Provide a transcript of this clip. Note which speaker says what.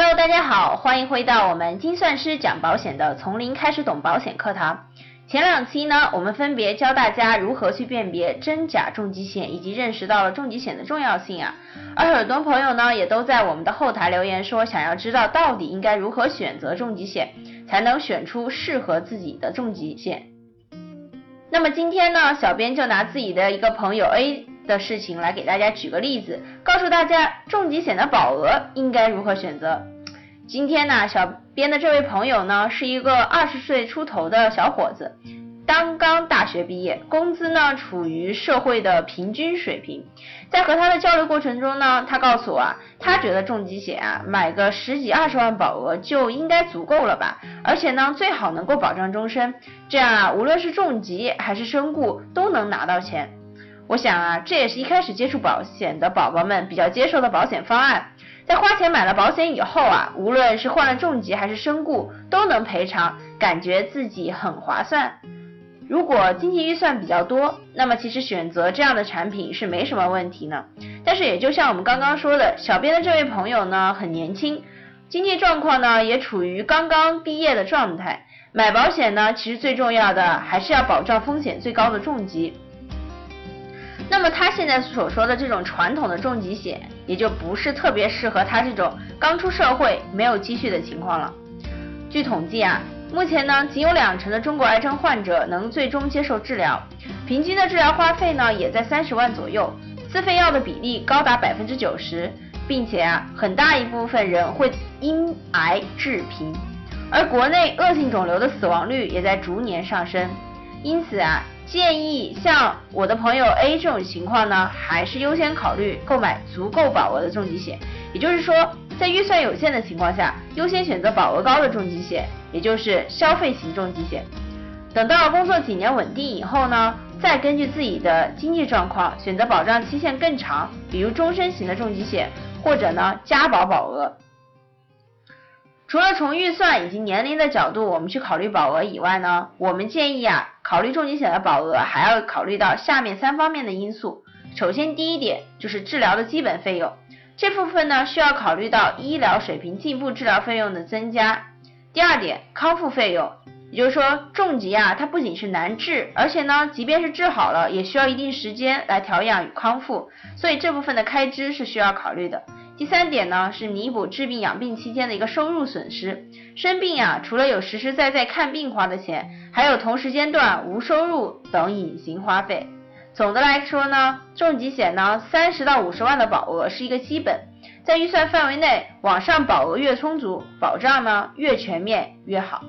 Speaker 1: Hello，大家好，欢迎回到我们精算师讲保险的从零开始懂保险课堂。前两期呢，我们分别教大家如何去辨别真假重疾险，以及认识到了重疾险的重要性啊。而很多朋友呢，也都在我们的后台留言说，想要知道到底应该如何选择重疾险，才能选出适合自己的重疾险。那么今天呢，小编就拿自己的一个朋友 A。的事情来给大家举个例子，告诉大家重疾险的保额应该如何选择。今天呢，小编的这位朋友呢是一个二十岁出头的小伙子，刚刚大学毕业，工资呢处于社会的平均水平。在和他的交流过程中呢，他告诉我啊，他觉得重疾险啊买个十几二十万保额就应该足够了吧，而且呢最好能够保障终身，这样啊无论是重疾还是身故都能拿到钱。我想啊，这也是一开始接触保险的宝宝们比较接受的保险方案。在花钱买了保险以后啊，无论是患了重疾还是身故，都能赔偿，感觉自己很划算。如果经济预算比较多，那么其实选择这样的产品是没什么问题呢。但是也就像我们刚刚说的，小编的这位朋友呢很年轻，经济状况呢也处于刚刚毕业的状态。买保险呢，其实最重要的还是要保障风险最高的重疾。那么他现在所说的这种传统的重疾险，也就不是特别适合他这种刚出社会没有积蓄的情况了。据统计啊，目前呢，仅有两成的中国癌症患者能最终接受治疗，平均的治疗花费呢也在三十万左右，自费药的比例高达百分之九十，并且啊，很大一部分人会因癌致贫，而国内恶性肿瘤的死亡率也在逐年上升，因此啊。建议像我的朋友 A 这种情况呢，还是优先考虑购买足够保额的重疾险。也就是说，在预算有限的情况下，优先选择保额高的重疾险，也就是消费型重疾险。等到工作几年稳定以后呢，再根据自己的经济状况选择保障期限更长，比如终身型的重疾险，或者呢加保保额。除了从预算以及年龄的角度，我们去考虑保额以外呢，我们建议啊，考虑重疾险的保额还要考虑到下面三方面的因素。首先，第一点就是治疗的基本费用，这部分呢需要考虑到医疗水平进步，治疗费用的增加。第二点，康复费用，也就是说重疾啊，它不仅是难治，而且呢，即便是治好了，也需要一定时间来调养与康复，所以这部分的开支是需要考虑的。第三点呢，是弥补治病养病期间的一个收入损失。生病呀，除了有实实在在看病花的钱，还有同时间段无收入等隐形花费。总的来说呢，重疾险呢，三十到五十万的保额是一个基本，在预算范围内往上保额越充足，保障呢越全面越好。